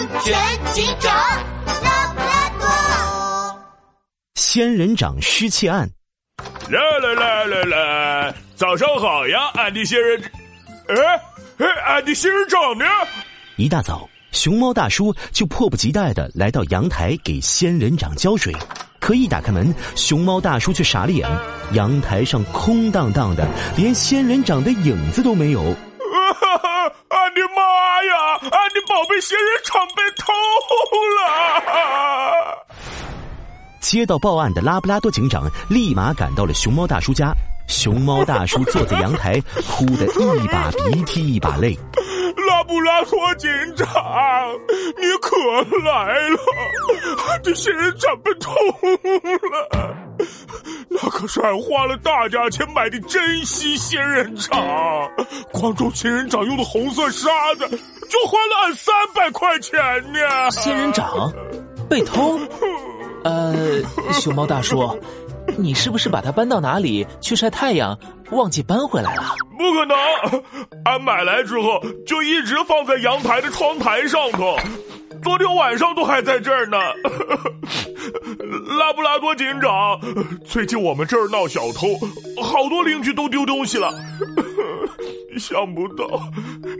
安全警长拉布拉多。仙人掌失窃案。啦啦啦啦啦，早上好呀，俺的仙人。哎哎，俺的仙人掌呢？一大早，熊猫大叔就迫不及待的来到阳台给仙人掌浇水。可一打开门，熊猫大叔却傻了眼，阳台上空荡荡的，连仙人掌的影子都没有。俺的妈呀！俺的宝贝仙人掌被偷了！接到报案的拉布拉多警长立马赶到了熊猫大叔家。熊猫大叔坐在阳台，哭得一把鼻涕一把泪。拉布拉多警长，你可来了！这仙人掌被偷了。那可是俺花了大价钱买的珍稀仙人掌，光种仙人掌用的红色沙子就花了俺三百块钱呢。仙人掌被偷？呃，熊猫大叔，你是不是把它搬到哪里去晒太阳，忘记搬回来了？不可能，俺买来之后就一直放在阳台的窗台上头。昨天晚上都还在这儿呢，拉布拉多警长，最近我们这儿闹小偷，好多邻居都丢东西了。想不到，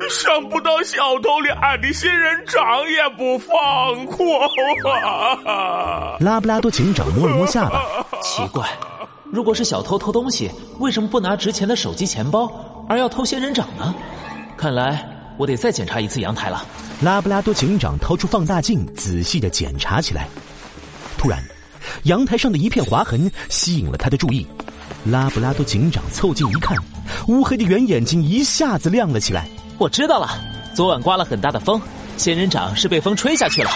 想不到小偷连俺的仙人掌也不放过啊！拉布拉多警长摸了摸下巴，奇怪，如果是小偷偷东西，为什么不拿值钱的手机、钱包，而要偷仙人掌呢？看来我得再检查一次阳台了。拉布拉多警长掏出放大镜，仔细的检查起来。突然，阳台上的一片划痕吸引了他的注意。拉布拉多警长凑近一看，乌黑的圆眼睛一下子亮了起来。我知道了，昨晚刮了很大的风，仙人掌是被风吹下去了。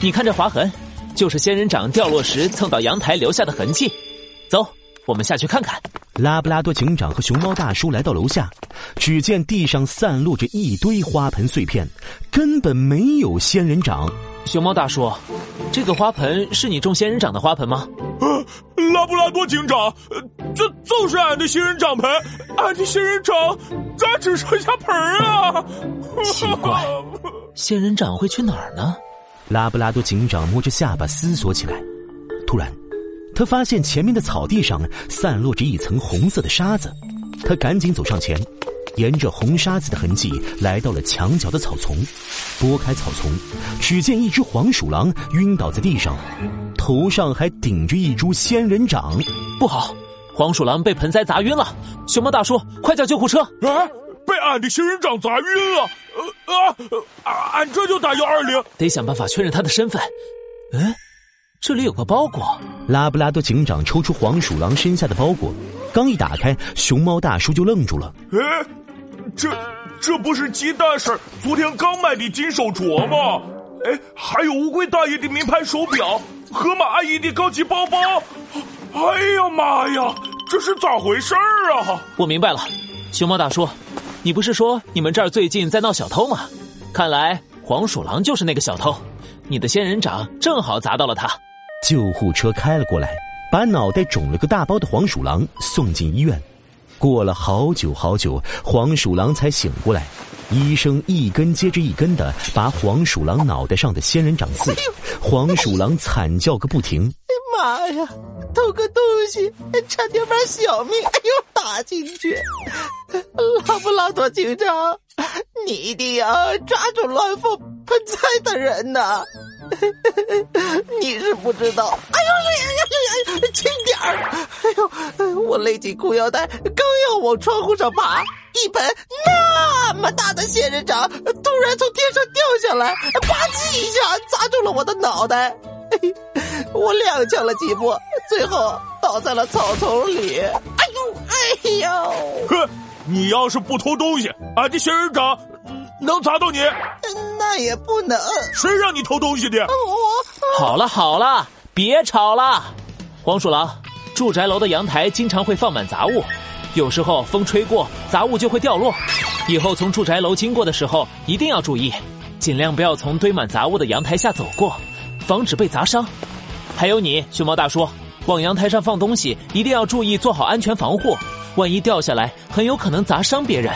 你看这划痕，就是仙人掌掉落时蹭到阳台留下的痕迹。走，我们下去看看。拉布拉多警长和熊猫大叔来到楼下，只见地上散落着一堆花盆碎片，根本没有仙人掌。熊猫大叔，这个花盆是你种仙人掌的花盆吗？拉布拉多警长，这就是俺的仙人掌盆，俺的仙人掌咋只剩下盆啊？奇怪，仙人掌会去哪儿呢？拉布拉多警长摸着下巴思索起来，突然。他发现前面的草地上散落着一层红色的沙子，他赶紧走上前，沿着红沙子的痕迹来到了墙角的草丛，拨开草丛，只见一只黄鼠狼晕倒在地上，头上还顶着一株仙人掌。不好，黄鼠狼被盆栽砸晕了！熊猫大叔，快叫救护车！啊，被俺的仙人掌砸晕了！呃啊，俺这就打幺二零，得想办法确认他的身份。嗯。这里有个包裹，拉布拉多警长抽出黄鼠狼身下的包裹，刚一打开，熊猫大叔就愣住了。哎，这这不是鸡蛋婶昨天刚买的金手镯吗？哎，还有乌龟大爷的名牌手表，河马阿姨的高级包包。哎呀妈呀，这是咋回事儿啊？我明白了，熊猫大叔，你不是说你们这儿最近在闹小偷吗？看来黄鼠狼就是那个小偷，你的仙人掌正好砸到了他。救护车开了过来，把脑袋肿了个大包的黄鼠狼送进医院。过了好久好久，黄鼠狼才醒过来。医生一根接着一根的拔黄鼠狼脑袋上的仙人掌刺，黄鼠狼惨叫个不停。妈呀！偷个东西，差点把小命哎呦搭进去。拉布拉多警长，你一定要抓住乱放盆栽的人呐！你是不知道，哎呦哎呀呀呀！轻点儿！哎呦，我勒紧裤腰带，刚要往窗户上爬，一盆那么大的仙人掌突然从天上掉下来，吧唧一下砸中了我的脑袋。我踉跄了几步，最后倒在了草丛里。哎呦，哎呦！哼，你要是不偷东西，俺的仙人掌。能砸到你？那也不能。谁让你偷东西的？我。好了好了，别吵了。黄鼠狼，住宅楼的阳台经常会放满杂物，有时候风吹过，杂物就会掉落。以后从住宅楼经过的时候，一定要注意，尽量不要从堆满杂物的阳台下走过，防止被砸伤。还有你，熊猫大叔，往阳台上放东西，一定要注意做好安全防护，万一掉下来，很有可能砸伤别人。